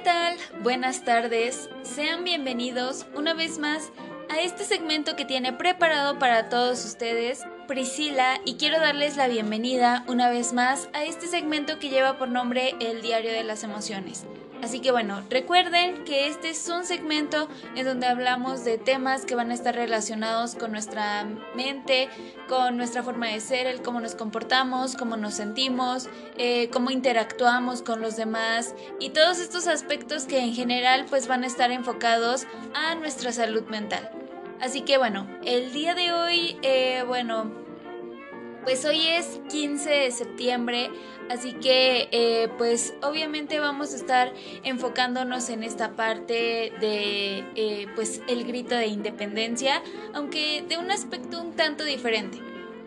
¿qué tal? Buenas tardes. Sean bienvenidos una vez más a este segmento que tiene preparado para todos ustedes Priscila y quiero darles la bienvenida una vez más a este segmento que lleva por nombre El Diario de las Emociones. Así que bueno, recuerden que este es un segmento en donde hablamos de temas que van a estar relacionados con nuestra mente, con nuestra forma de ser, el cómo nos comportamos, cómo nos sentimos, eh, cómo interactuamos con los demás y todos estos aspectos que en general pues van a estar enfocados a nuestra salud mental. Así que bueno, el día de hoy, eh, bueno, pues hoy es 15 de septiembre, así que eh, pues obviamente vamos a estar enfocándonos en esta parte de eh, pues el grito de independencia, aunque de un aspecto un tanto diferente.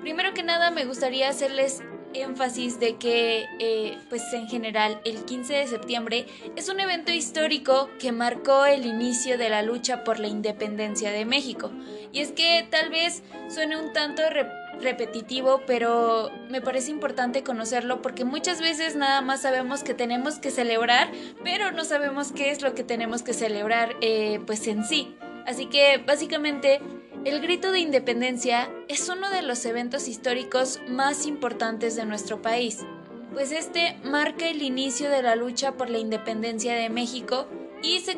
Primero que nada me gustaría hacerles énfasis de que, eh, pues en general, el 15 de septiembre es un evento histórico que marcó el inicio de la lucha por la independencia de México. Y es que tal vez suene un tanto repetitivo, pero me parece importante conocerlo porque muchas veces nada más sabemos que tenemos que celebrar, pero no sabemos qué es lo que tenemos que celebrar eh, pues en sí. Así que básicamente el grito de independencia es uno de los eventos históricos más importantes de nuestro país, pues este marca el inicio de la lucha por la independencia de México y se,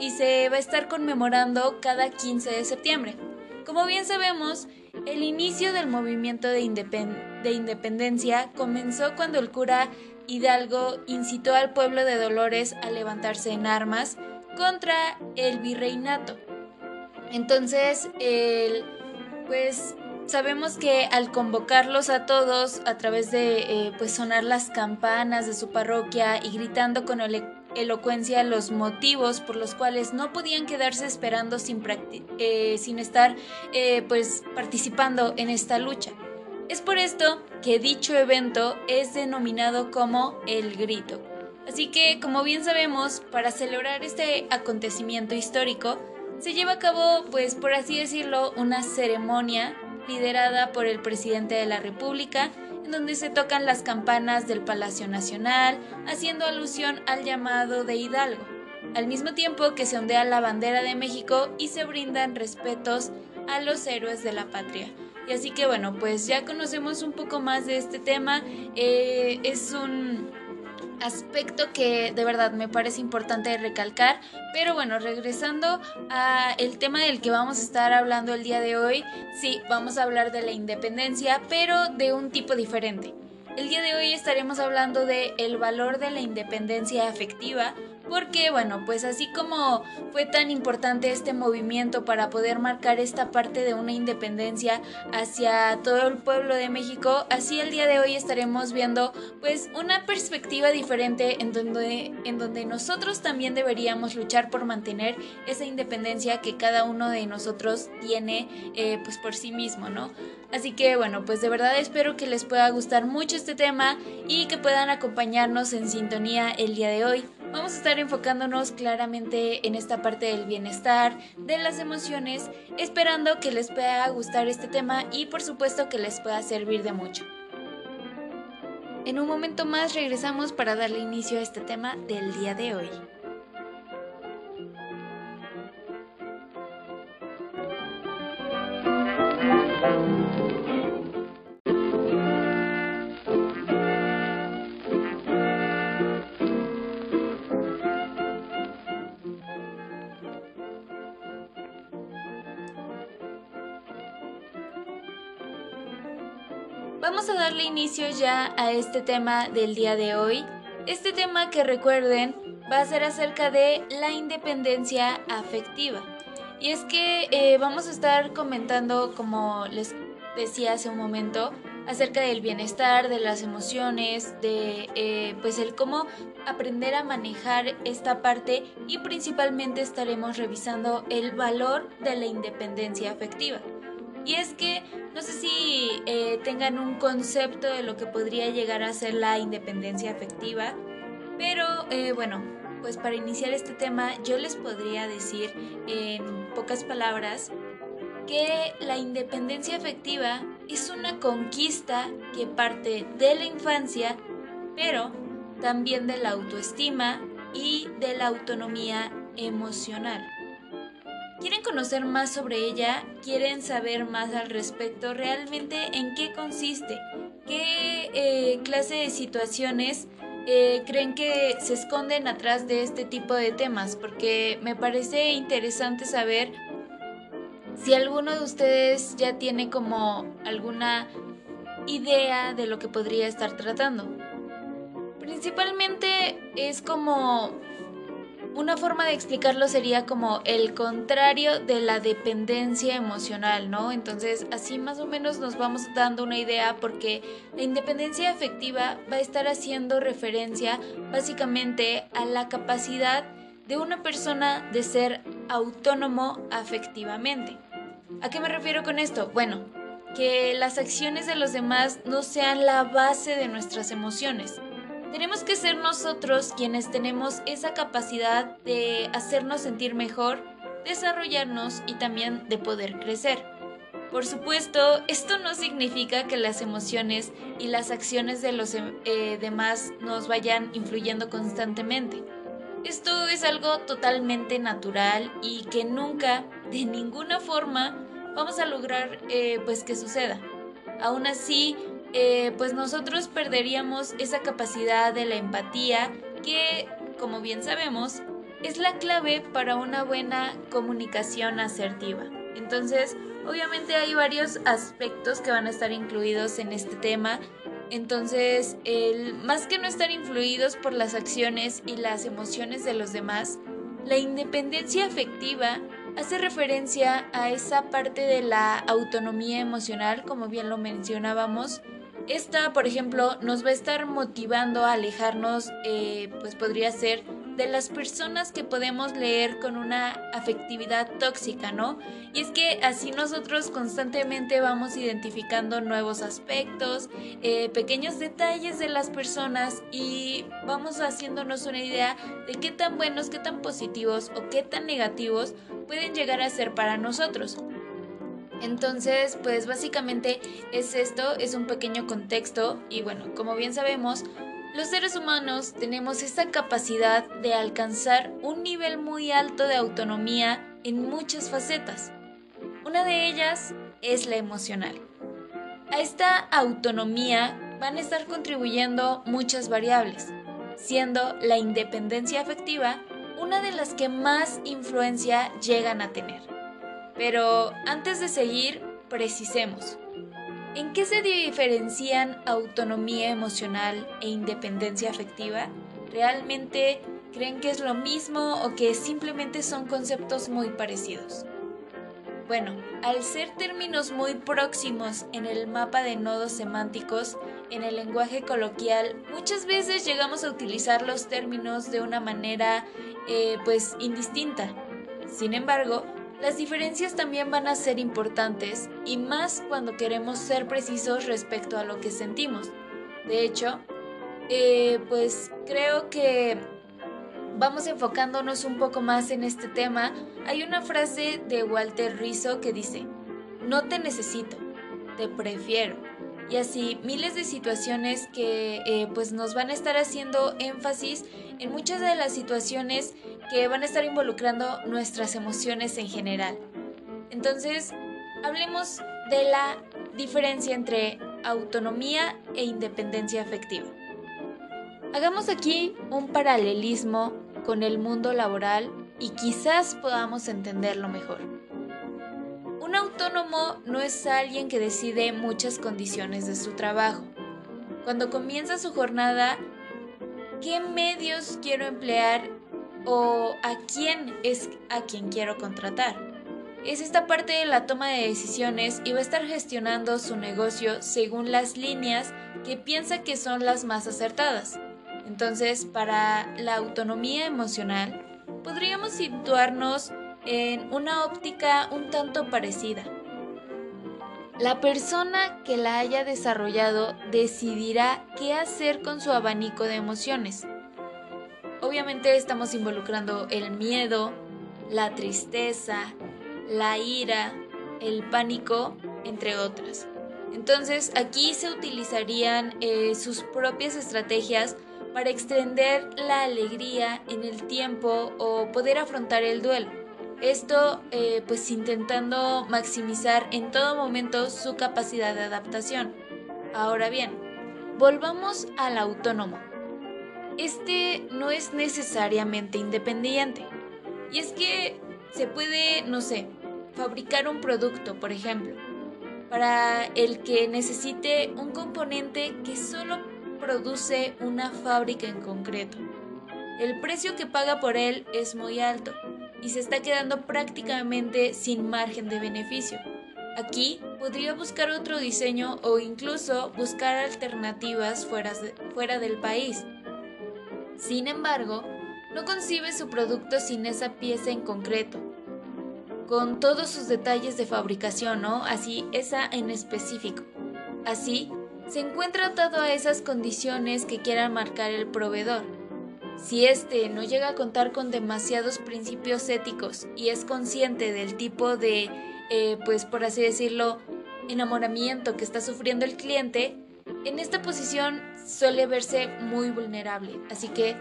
y se va a estar conmemorando cada 15 de septiembre. Como bien sabemos, el inicio del movimiento de, independencia comenzó cuando el cura Hidalgo incitó al pueblo de Dolores a levantarse en armas contra el virreinato. Entonces, pues sabemos que al convocarlos a todos a través de eh, pues sonar las campanas de su parroquia y gritando con el elocuencia los motivos por los cuales no podían quedarse esperando sin, eh, sin estar eh, pues participando en esta lucha. Es por esto que dicho evento es denominado como el grito. Así que, como bien sabemos, para celebrar este acontecimiento histórico, se lleva a cabo, pues por así decirlo, una ceremonia liderada por el presidente de la República en donde se tocan las campanas del Palacio Nacional, haciendo alusión al llamado de Hidalgo, al mismo tiempo que se ondea la bandera de México y se brindan respetos a los héroes de la patria. Y así que bueno, pues ya conocemos un poco más de este tema. Eh, es un aspecto que de verdad me parece importante recalcar. Pero bueno, regresando a el tema del que vamos a estar hablando el día de hoy, sí, vamos a hablar de la independencia, pero de un tipo diferente. El día de hoy estaremos hablando de el valor de la independencia afectiva porque bueno, pues así como fue tan importante este movimiento para poder marcar esta parte de una independencia hacia todo el pueblo de México, así el día de hoy estaremos viendo pues una perspectiva diferente en donde, en donde nosotros también deberíamos luchar por mantener esa independencia que cada uno de nosotros tiene eh, pues por sí mismo, ¿no? Así que bueno, pues de verdad espero que les pueda gustar mucho este tema y que puedan acompañarnos en sintonía el día de hoy. Vamos a estar enfocándonos claramente en esta parte del bienestar, de las emociones, esperando que les pueda gustar este tema y por supuesto que les pueda servir de mucho. En un momento más regresamos para darle inicio a este tema del día de hoy. Inicio ya a este tema del día de hoy. Este tema que recuerden va a ser acerca de la independencia afectiva. Y es que eh, vamos a estar comentando, como les decía hace un momento, acerca del bienestar, de las emociones, de eh, pues el cómo aprender a manejar esta parte y principalmente estaremos revisando el valor de la independencia afectiva. Y es que no sé si eh, tengan un concepto de lo que podría llegar a ser la independencia afectiva, pero eh, bueno, pues para iniciar este tema yo les podría decir en pocas palabras que la independencia afectiva es una conquista que parte de la infancia, pero también de la autoestima, y de la autonomía emocional. ¿Quieren conocer más sobre ella? ¿Quieren saber más al respecto? ¿Realmente en qué consiste? ¿Qué eh, clase de situaciones eh, creen que se esconden atrás de este tipo de temas? Porque me parece interesante saber si alguno de ustedes ya tiene como alguna idea de lo que podría estar tratando. Principalmente es como una forma de explicarlo sería como el contrario de la dependencia emocional, ¿no? Entonces así más o menos nos vamos dando una idea porque la independencia afectiva va a estar haciendo referencia básicamente a la capacidad de una persona de ser autónomo afectivamente. ¿A qué me refiero con esto? Bueno, que las acciones de los demás no sean la base de nuestras emociones. Tenemos que ser nosotros quienes tenemos esa capacidad de hacernos sentir mejor, desarrollarnos y también de poder crecer. Por supuesto, esto no significa que las emociones y las acciones de los eh, demás nos vayan influyendo constantemente. Esto es algo totalmente natural y que nunca, de ninguna forma, vamos a lograr eh, pues que suceda. Aún así, eh, pues nosotros perderíamos esa capacidad de la empatía que, como bien sabemos, es la clave para una buena comunicación asertiva. Entonces, obviamente hay varios aspectos que van a estar incluidos en este tema entonces, el, más que no estar influidos por las acciones y las emociones de los demás, la independencia afectiva hace referencia a esa parte de la autonomía emocional, como bien lo mencionábamos. Esta, por ejemplo, nos va a estar motivando a alejarnos, eh, pues podría ser de las personas que podemos leer con una afectividad tóxica, ¿no? Y es que así nosotros constantemente vamos identificando nuevos aspectos, eh, pequeños detalles de las personas y vamos haciéndonos una idea de qué tan buenos, qué tan positivos o qué tan negativos pueden llegar a ser para nosotros. Entonces, pues básicamente es esto, es un pequeño contexto y bueno, como bien sabemos, los seres humanos tenemos esta capacidad de alcanzar un nivel muy alto de autonomía en muchas facetas. Una de ellas es la emocional. A esta autonomía van a estar contribuyendo muchas variables, siendo la independencia afectiva una de las que más influencia llegan a tener. Pero antes de seguir, precisemos. ¿En qué se diferencian autonomía emocional e independencia afectiva? ¿Realmente creen que es lo mismo o que simplemente son conceptos muy parecidos? Bueno, al ser términos muy próximos en el mapa de nodos semánticos, en el lenguaje coloquial, muchas veces llegamos a utilizar los términos de una manera eh, pues indistinta. Sin embargo, las diferencias también van a ser importantes y más cuando queremos ser precisos respecto a lo que sentimos. De hecho, eh, pues creo que vamos enfocándonos un poco más en este tema. Hay una frase de Walter Rizzo que dice, no te necesito, te prefiero. Y así miles de situaciones que eh, pues nos van a estar haciendo énfasis en muchas de las situaciones que van a estar involucrando nuestras emociones en general. Entonces, hablemos de la diferencia entre autonomía e independencia afectiva. Hagamos aquí un paralelismo con el mundo laboral y quizás podamos entenderlo mejor. Un autónomo no es alguien que decide muchas condiciones de su trabajo. Cuando comienza su jornada, ¿qué medios quiero emplear o a quién es a quien quiero contratar. Es esta parte de la toma de decisiones y va a estar gestionando su negocio según las líneas que piensa que son las más acertadas. Entonces, para la autonomía emocional, podríamos situarnos en una óptica un tanto parecida. La persona que la haya desarrollado decidirá qué hacer con su abanico de emociones Obviamente estamos involucrando el miedo, la tristeza, la ira, el pánico, entre otras. Entonces aquí se utilizarían eh, sus propias estrategias para extender la alegría en el tiempo o poder afrontar el duelo. Esto eh, pues intentando maximizar en todo momento su capacidad de adaptación. Ahora bien, volvamos al autónomo. Este no es necesariamente independiente. Y es que se puede, no sé, fabricar un producto, por ejemplo, para el que necesite un componente que solo produce una fábrica en concreto. El precio que paga por él es muy alto y se está quedando prácticamente sin margen de beneficio. Aquí podría buscar otro diseño o incluso buscar alternativas fuera, fuera del país. Sin embargo, no concibe su producto sin esa pieza en concreto, con todos sus detalles de fabricación, ¿no? Así, esa en específico. Así, se encuentra atado a esas condiciones que quiera marcar el proveedor. Si éste no llega a contar con demasiados principios éticos y es consciente del tipo de, eh, pues por así decirlo, enamoramiento que está sufriendo el cliente, en esta posición suele verse muy vulnerable, así que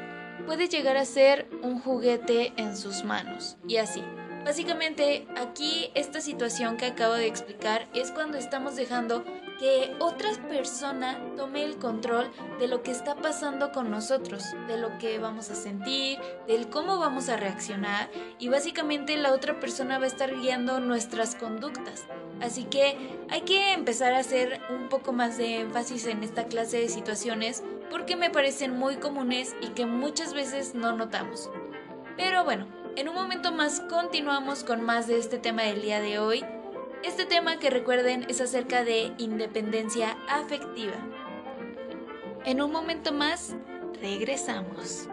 puede llegar a ser un juguete en sus manos y así. Básicamente aquí esta situación que acabo de explicar es cuando estamos dejando que otra persona tome el control de lo que está pasando con nosotros, de lo que vamos a sentir, del cómo vamos a reaccionar y básicamente la otra persona va a estar guiando nuestras conductas. Así que hay que empezar a hacer un poco más de énfasis en esta clase de situaciones porque me parecen muy comunes y que muchas veces no notamos. Pero bueno, en un momento más continuamos con más de este tema del día de hoy. Este tema que recuerden es acerca de independencia afectiva. En un momento más, regresamos.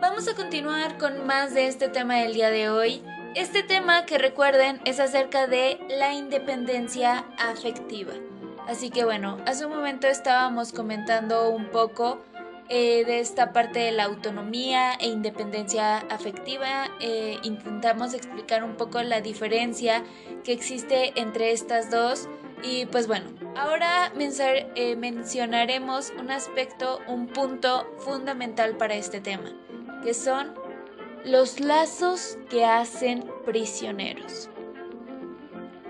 Vamos a continuar con más de este tema del día de hoy este tema que recuerden es acerca de la independencia afectiva. Así que bueno, hace un momento estábamos comentando un poco eh, de esta parte de la autonomía e independencia afectiva. Eh, intentamos explicar un poco la diferencia que existe entre estas dos. Y pues bueno, ahora eh, mencionaremos un aspecto, un punto fundamental para este tema, que son los lazos que hacen prisioneros.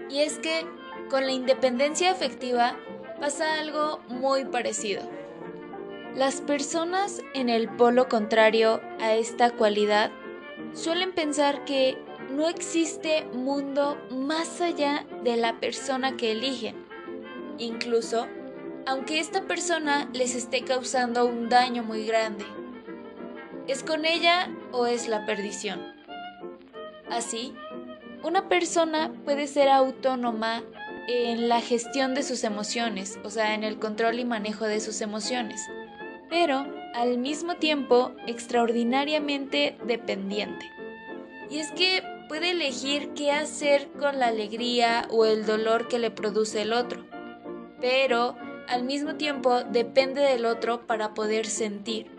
Y es que con la independencia afectiva pasa algo muy parecido. Las personas en el polo contrario a esta cualidad suelen pensar que no existe mundo más allá de la persona que eligen, incluso aunque esta persona les esté causando un daño muy grande. ¿Es con ella o es la perdición? Así, una persona puede ser autónoma en la gestión de sus emociones, o sea, en el control y manejo de sus emociones, pero al mismo tiempo extraordinariamente dependiente. Y es que puede elegir qué hacer con la alegría o el dolor que le produce el otro, pero al mismo tiempo depende del otro para poder sentir.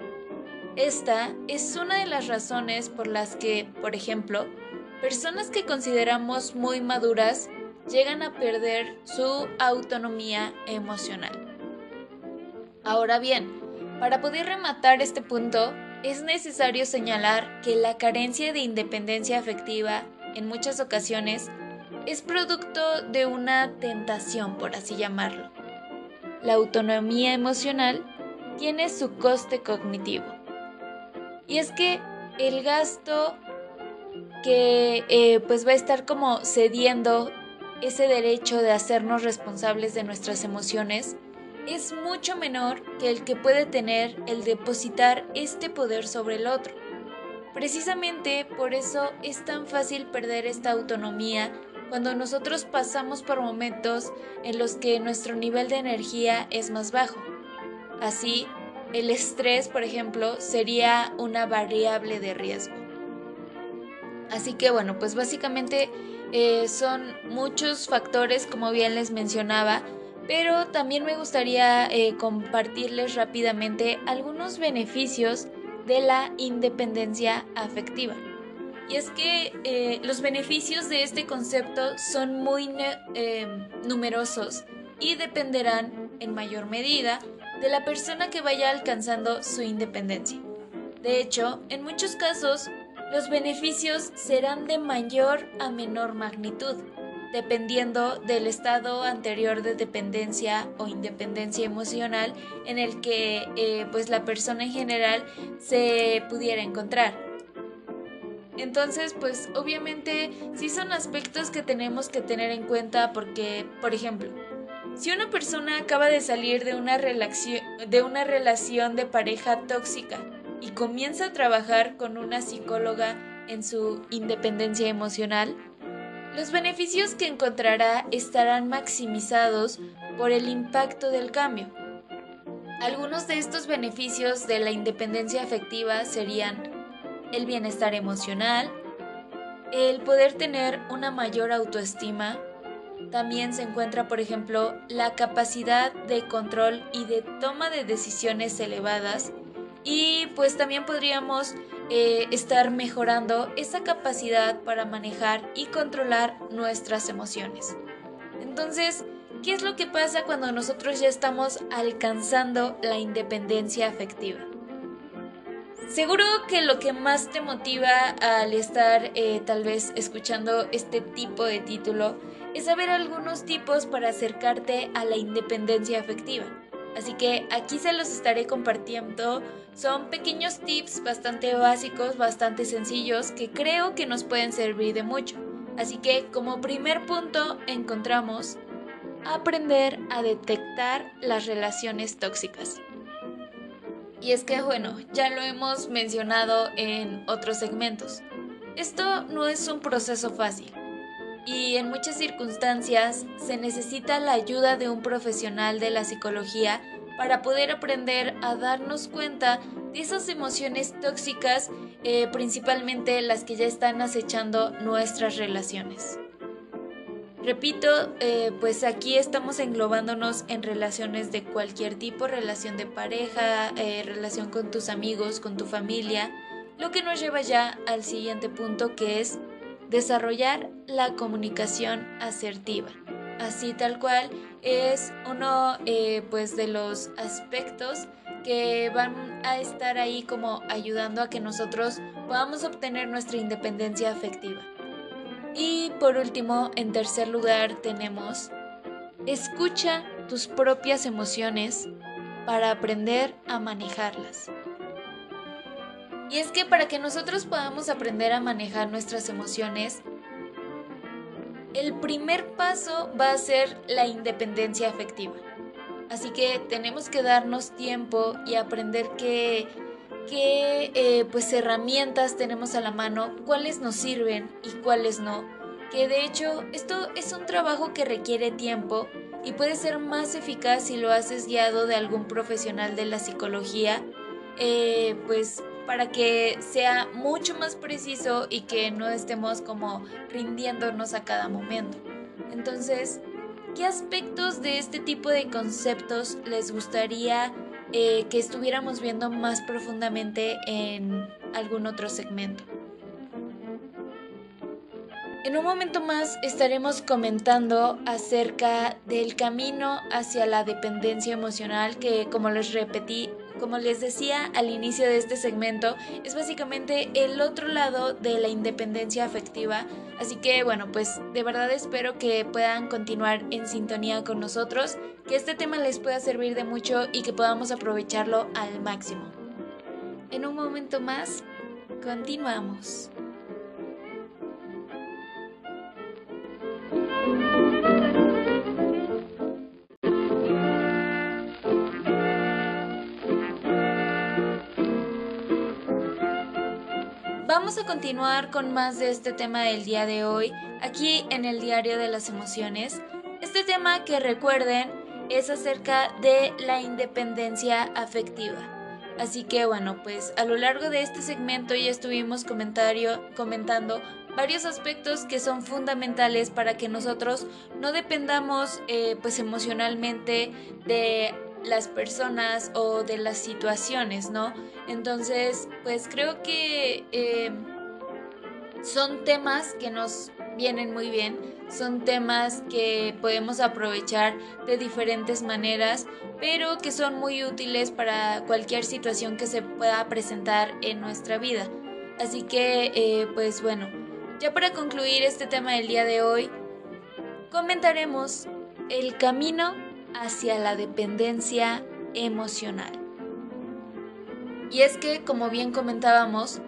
Esta es una de las razones por las que, por ejemplo, personas que consideramos muy maduras llegan a perder su autonomía emocional. Ahora bien, para poder rematar este punto, es necesario señalar que la carencia de independencia afectiva en muchas ocasiones es producto de una tentación, por así llamarlo. La autonomía emocional tiene su coste cognitivo y es que el gasto que eh, pues va a estar como cediendo ese derecho de hacernos responsables de nuestras emociones es mucho menor que el que puede tener el depositar este poder sobre el otro. Precisamente por eso es tan fácil perder esta autonomía cuando nosotros pasamos por momentos en los que nuestro nivel de energía es más bajo. Así, el estrés, por ejemplo, sería una variable de riesgo. Así que bueno, pues básicamente eh, son muchos factores, como bien les mencionaba, pero también me gustaría eh, compartirles rápidamente algunos beneficios de la independencia afectiva. Y es que eh, los beneficios de este concepto son muy numerosos y dependerán en mayor medida de la persona que vaya alcanzando su independencia. De hecho, en muchos casos, los beneficios serán de mayor a menor magnitud, dependiendo del estado anterior de dependencia o independencia emocional en el que eh, pues la persona en general se pudiera encontrar. Entonces, pues obviamente sí son aspectos que tenemos que tener en cuenta porque, por ejemplo, si una persona acaba de salir de una, relación de pareja tóxica y comienza a trabajar con una psicóloga en su independencia emocional, los beneficios que encontrará estarán maximizados por el impacto del cambio. Algunos de estos beneficios de la independencia afectiva serían el bienestar emocional, el poder tener una mayor autoestima, también se encuentra, por ejemplo, la capacidad de control y de toma de decisiones elevadas y pues también podríamos eh, estar mejorando esa capacidad para manejar y controlar nuestras emociones. Entonces, ¿qué es lo que pasa cuando nosotros ya estamos alcanzando la independencia afectiva? Seguro que lo que más te motiva al estar eh, tal vez escuchando este tipo de título es saber algunos tipos para acercarte a la independencia afectiva. Así que aquí se los estaré compartiendo. Son pequeños tips bastante básicos, bastante sencillos que creo que nos pueden servir de mucho. Así que como primer punto encontramos aprender a detectar las relaciones tóxicas. Y es que, bueno, ya lo hemos mencionado en otros segmentos. Esto no es un proceso fácil y en muchas circunstancias se necesita la ayuda de un profesional de la psicología para poder aprender a darnos cuenta de esas emociones tóxicas, eh, principalmente las que ya están acechando nuestras relaciones. Repito, eh, pues aquí estamos englobándonos en relaciones de cualquier tipo, relación de pareja, eh, relación con tus amigos, con tu familia, lo que nos lleva ya al siguiente punto que es desarrollar la comunicación asertiva. Así tal cual es uno eh, pues de los aspectos que van a estar ahí como ayudando a que nosotros podamos obtener nuestra independencia afectiva. Y por último, en tercer lugar, tenemos escucha tus propias emociones para aprender a manejarlas. Y es que para que nosotros podamos aprender a manejar nuestras emociones, el primer paso va a ser la independencia afectiva. Así que tenemos que darnos tiempo y aprender qué, qué eh, pues herramientas tenemos a la mano, cuáles nos sirven y cuáles no. Que de hecho esto es un trabajo que requiere tiempo y puede ser más eficaz si lo haces guiado de algún profesional de la psicología, eh, pues para que sea mucho más preciso y que no estemos como rindiéndonos a cada momento. Entonces, ¿qué aspectos de este tipo de conceptos les gustaría eh, que estuviéramos viendo más profundamente en algún otro segmento. En un momento más estaremos comentando acerca del camino hacia la dependencia emocional que, como les repetí, como les decía al inicio de este segmento, es básicamente el otro lado de la independencia afectiva. Así que bueno, pues de verdad espero que puedan continuar en sintonía con nosotros, que este tema les pueda servir de mucho y que podamos aprovecharlo al máximo. En un momento más, continuamos. Vamos a continuar con más de este tema del día de hoy, aquí en el Diario de las Emociones. Este tema que recuerden es acerca de la independencia afectiva. Así que bueno, pues a lo largo de este segmento ya estuvimos comentando varios aspectos que son fundamentales para que nosotros no dependamos eh, pues emocionalmente de las personas o de las situaciones, ¿no? Entonces, pues creo que eh, son temas que nos vienen muy bien, son temas que podemos aprovechar de diferentes maneras, pero que son muy útiles para cualquier situación que se pueda presentar en nuestra vida. Así que, eh, pues bueno, ya para concluir este tema del día de hoy, comentaremos el camino hacia la dependencia emocional. Y es que, como bien comentábamos,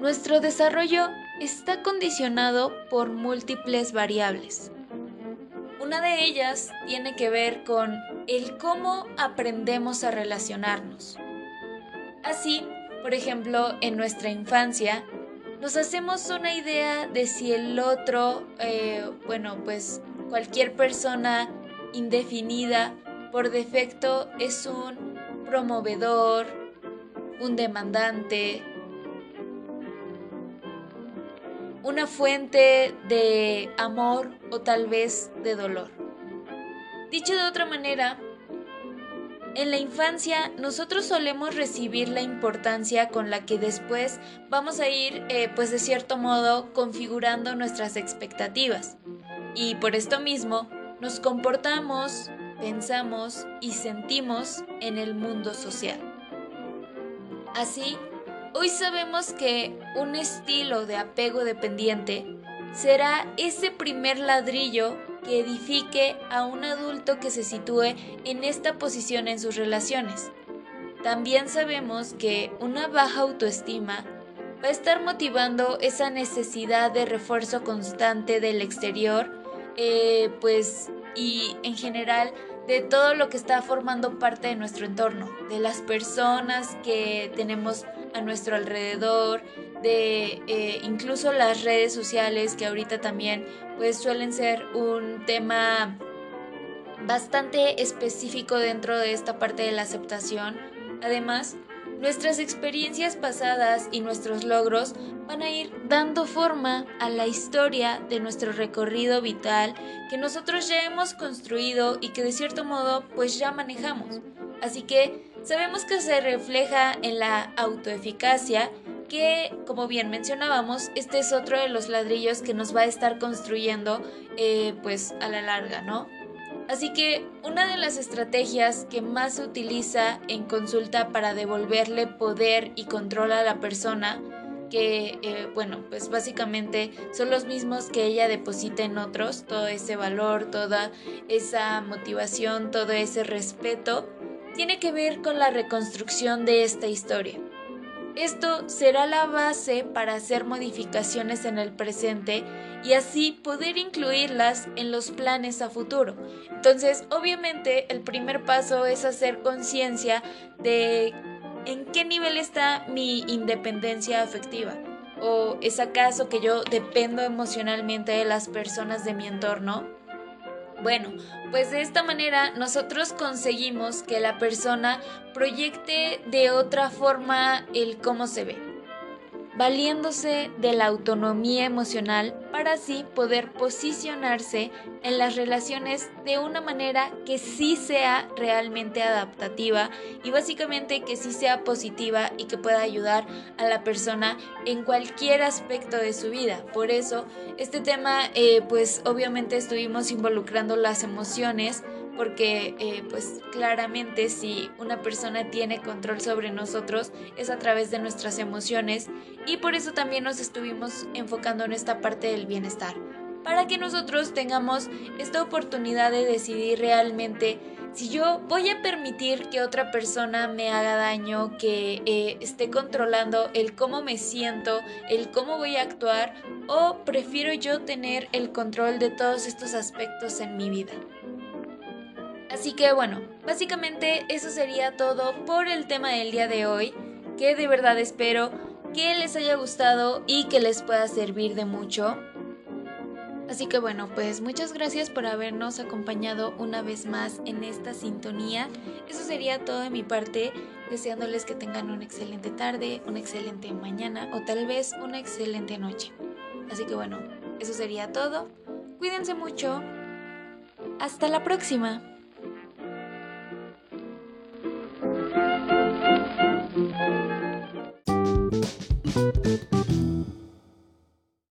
nuestro desarrollo está condicionado por múltiples variables. Una de ellas tiene que ver con el cómo aprendemos a relacionarnos. Así, por ejemplo, en nuestra infancia, nos hacemos una idea de si el otro, eh, bueno, pues cualquier persona indefinida por defecto es un promovedor, un demandante, una fuente de amor o tal vez de dolor. Dicho de otra manera, en la infancia nosotros solemos recibir la importancia con la que después vamos a ir, eh, pues de cierto modo, configurando nuestras expectativas. Y por esto mismo, nos comportamos, pensamos y sentimos en el mundo social. Así, Hoy sabemos que un estilo de apego dependiente será ese primer ladrillo que edifique a un adulto que se sitúe en esta posición en sus relaciones. También sabemos que una baja autoestima va a estar motivando esa necesidad de refuerzo constante del exterior, eh, pues, y en general de todo lo que está formando parte de nuestro entorno, de las personas que tenemos a nuestro alrededor, de eh, incluso las redes sociales que ahorita también pues suelen ser un tema bastante específico dentro de esta parte de la aceptación. Además, Nuestras experiencias pasadas y nuestros logros van a ir dando forma a la historia de nuestro recorrido vital que nosotros ya hemos construido y que de cierto modo pues ya manejamos. Así que sabemos que se refleja en la autoeficacia que, como bien mencionábamos, este es otro de los ladrillos que nos va a estar construyendo eh, pues a la larga, ¿no? Así que una de las estrategias que más se utiliza en consulta para devolverle poder y control a la persona, que eh, bueno, pues básicamente son los mismos que ella deposita en otros, todo ese valor, toda esa motivación, todo ese respeto, tiene que ver con la reconstrucción de esta historia. Esto será la base para hacer modificaciones en el presente y así poder incluirlas en los planes a futuro. Entonces, obviamente, el primer paso es hacer conciencia de en qué nivel está mi independencia afectiva. ¿O es acaso que yo dependo emocionalmente de las personas de mi entorno? Bueno, pues de esta manera nosotros conseguimos que la persona proyecte de otra forma el cómo se ve valiéndose de la autonomía emocional para así poder posicionarse en las relaciones de una manera que sí sea realmente adaptativa y básicamente que sí sea positiva y que pueda ayudar a la persona en cualquier aspecto de su vida. Por eso, este tema, eh, pues obviamente estuvimos involucrando las emociones, porque eh, pues claramente si una persona tiene control sobre nosotros es a través de nuestras emociones y por eso también nos estuvimos enfocando en esta parte del bienestar, para que nosotros tengamos esta oportunidad de decidir realmente si yo voy a permitir que otra persona me haga daño, que eh, esté controlando el cómo me siento, el cómo voy a actuar, o prefiero yo tener el control de todos estos aspectos en mi vida. Así que bueno, básicamente eso sería todo por el tema del día de hoy, que de verdad espero que les haya gustado y que les pueda servir de mucho. Así que bueno, pues muchas gracias por habernos acompañado una vez más en esta sintonía. Eso sería todo de mi parte, deseándoles que tengan una excelente tarde, una excelente mañana o tal vez una excelente noche. Así que bueno, eso sería todo. Cuídense mucho. Hasta la próxima.